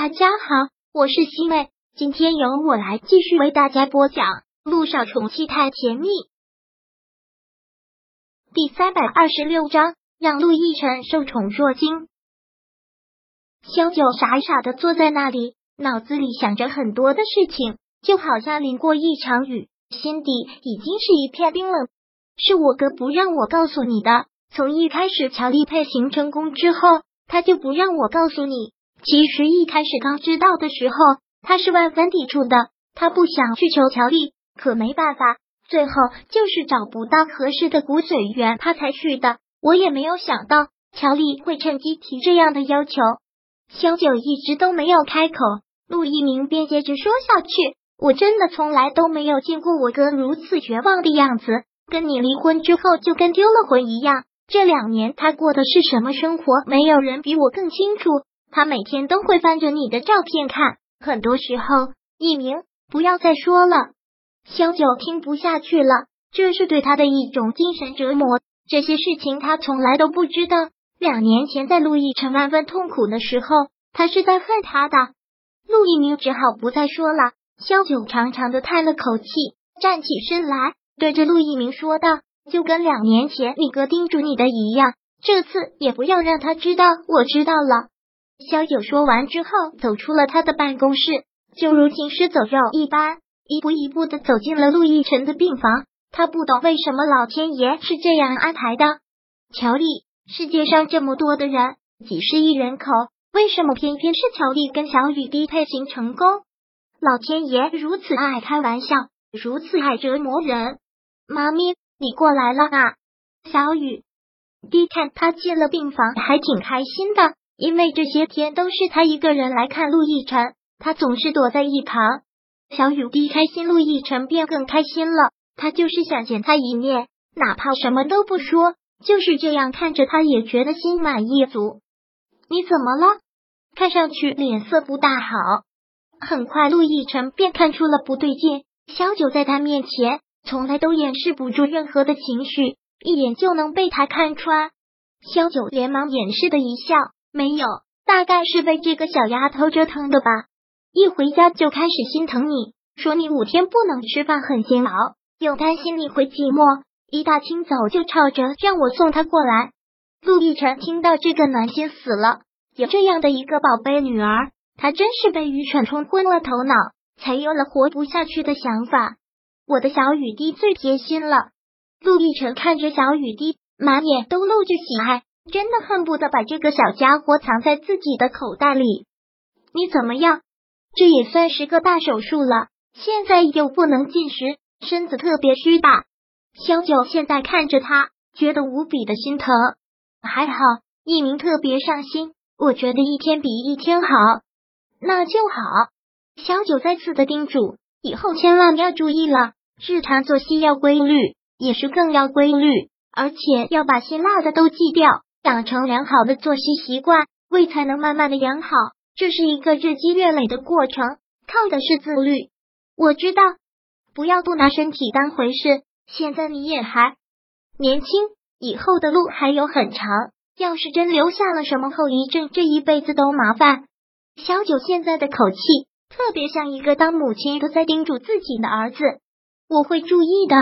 大家好，我是西妹，今天由我来继续为大家播讲《路上宠妻太甜蜜》第三百二十六章，让陆亦辰受宠若惊。萧九傻傻的坐在那里，脑子里想着很多的事情，就好像淋过一场雨，心底已经是一片冰冷。是我哥不让我告诉你的，从一开始乔丽配型成功之后，他就不让我告诉你。其实一开始刚知道的时候，他是万分抵触的。他不想去求乔丽，可没办法，最后就是找不到合适的骨髓源，他才去的。我也没有想到乔丽会趁机提这样的要求。萧九一直都没有开口，陆一鸣便接着说下去：“我真的从来都没有见过我哥如此绝望的样子，跟你离婚之后就跟丢了魂一样。这两年他过的是什么生活，没有人比我更清楚。”他每天都会翻着你的照片看，很多时候，一鸣不要再说了。萧九听不下去了，这是对他的一种精神折磨。这些事情他从来都不知道。两年前在陆亦辰万分痛苦的时候，他是在恨他的。陆一鸣只好不再说了。萧九长长的叹了口气，站起身来，对着陆一鸣说道：“就跟两年前你哥叮嘱你的一样，这次也不要让他知道。我知道了。”萧九说完之后，走出了他的办公室，就如行尸走肉一般，一步一步的走进了陆亦辰的病房。他不懂为什么老天爷是这样安排的。乔丽，世界上这么多的人，几十亿人口，为什么偏偏是乔丽跟小雨滴配型成功？老天爷如此爱开玩笑，如此爱折磨人。妈咪，你过来了啊！小雨滴看他进了病房，还挺开心的。因为这些天都是他一个人来看陆亦辰，他总是躲在一旁。小雨滴开心，陆亦辰便更开心了。他就是想见他一面，哪怕什么都不说，就是这样看着他也觉得心满意足。你怎么了？看上去脸色不大好。很快，陆亦辰便看出了不对劲。小九在他面前从来都掩饰不住任何的情绪，一眼就能被他看穿。萧九连忙掩饰的一笑。没有，大概是被这个小丫头折腾的吧。一回家就开始心疼你，说你五天不能吃饭很煎熬，又担心你会寂寞，一大清早就吵着让我送她过来。陆亦辰听到这个暖心死了，有这样的一个宝贝女儿，他真是被愚蠢冲昏了头脑，才有了活不下去的想法。我的小雨滴最贴心了。陆亦辰看着小雨滴，满眼都露着喜爱。真的恨不得把这个小家伙藏在自己的口袋里。你怎么样？这也算是个大手术了，现在又不能进食，身子特别虚吧？小九现在看着他，觉得无比的心疼。还好，一鸣特别上心，我觉得一天比一天好。那就好。小九再次的叮嘱，以后千万要注意了，日常作息要规律，饮食更要规律，而且要把辛辣的都忌掉。养成良好的作息习惯，胃才能慢慢的养好。这是一个日积月累的过程，靠的是自律。我知道，不要不拿身体当回事。现在你也还年轻，以后的路还有很长。要是真留下了什么后遗症，这一辈子都麻烦。小九现在的口气特别像一个当母亲的在叮嘱自己的儿子。我会注意的。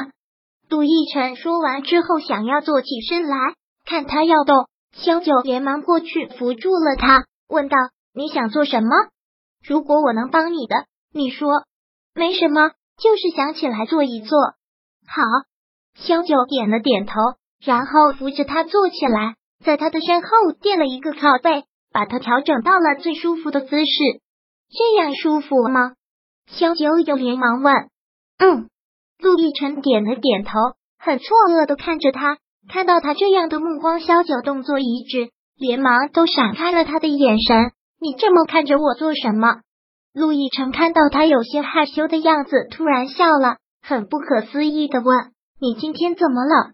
杜奕晨说完之后，想要坐起身来。看他要动，萧九连忙过去扶住了他，问道：“你想做什么？如果我能帮你的，你说。没什么，就是想起来坐一坐。”好，萧九点了点头，然后扶着他坐起来，在他的身后垫了一个靠背，把他调整到了最舒服的姿势。这样舒服吗？萧九又连忙问。嗯，陆亦辰点了点头，很错愕的看着他。看到他这样的目光，萧九动作一致，连忙都闪开了他的眼神。你这么看着我做什么？陆亦辰看到他有些害羞的样子，突然笑了，很不可思议的问：“你今天怎么了？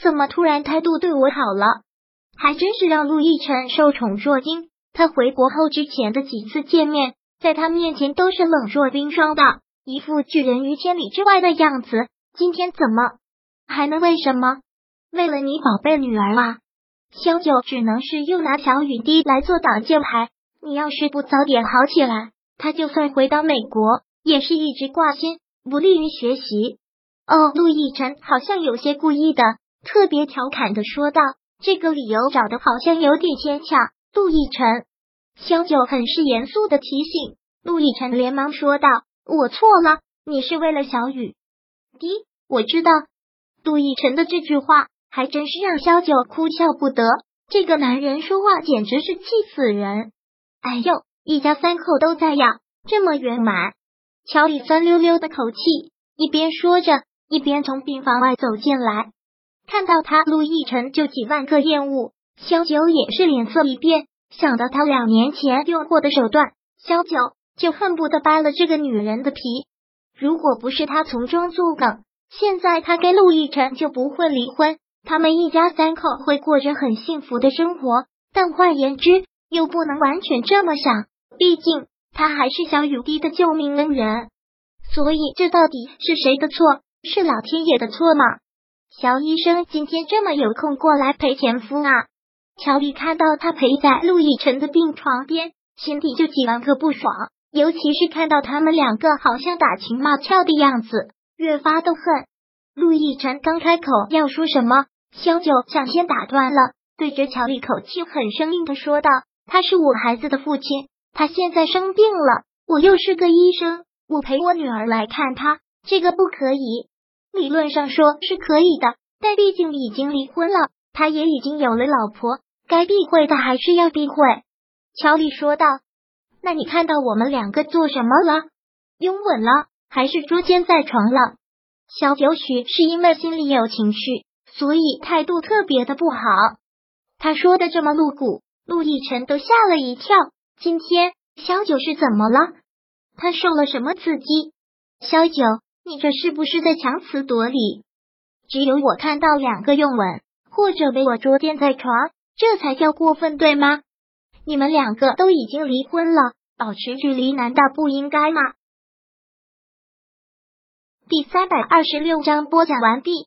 怎么突然态度对我好了？”还真是让陆亦辰受宠若惊。他回国后之前的几次见面，在他面前都是冷若冰霜的，一副拒人于千里之外的样子。今天怎么还能为什么？为了你宝贝女儿啊，萧九只能是又拿小雨滴来做挡箭牌。你要是不早点好起来，他就算回到美国，也是一直挂心，不利于学习。哦，陆亦辰好像有些故意的，特别调侃的说道：“这个理由找的好像有点牵强。”陆亦辰，萧九很是严肃的提醒。陆亦辰连忙说道：“我错了，你是为了小雨。”滴，我知道。陆亦辰的这句话还真是让萧九哭笑不得。这个男人说话简直是气死人！哎呦，一家三口都在呀，这么圆满。乔里酸溜溜的口气，一边说着，一边从病房外走进来。看到他，陆亦辰就几万个厌恶。萧九也是脸色一变，想到他两年前用过的手段，萧九就恨不得掰了这个女人的皮。如果不是他从中作梗，现在他跟陆亦辰就不会离婚。他们一家三口会过着很幸福的生活，但换言之，又不能完全这么想。毕竟他还是小雨滴的救命恩人，所以这到底是谁的错？是老天爷的错吗？乔医生今天这么有空过来陪前夫啊？乔丽看到他陪在陆亦辰的病床边，心底就几万个不爽，尤其是看到他们两个好像打情骂俏的样子，越发的恨。陆亦辰刚开口要说什么。萧九抢先打断了，对着乔丽口气很生硬的说道：“他是我孩子的父亲，他现在生病了，我又是个医生，我陪我女儿来看他，这个不可以。理论上说是可以的，但毕竟已经离婚了，他也已经有了老婆，该避讳的还是要避讳。”乔丽说道：“那你看到我们两个做什么了？拥吻了，还是捉奸在床了？”小九许是因为心里有情绪。所以态度特别的不好。他说的这么露骨，陆亦辰都吓了一跳。今天萧九是怎么了？他受了什么刺激？萧九，你这是不是在强词夺理？只有我看到两个拥吻，或者被我捉奸在床，这才叫过分，对吗？你们两个都已经离婚了，保持距离难道不应该吗？第三百二十六章播讲完毕。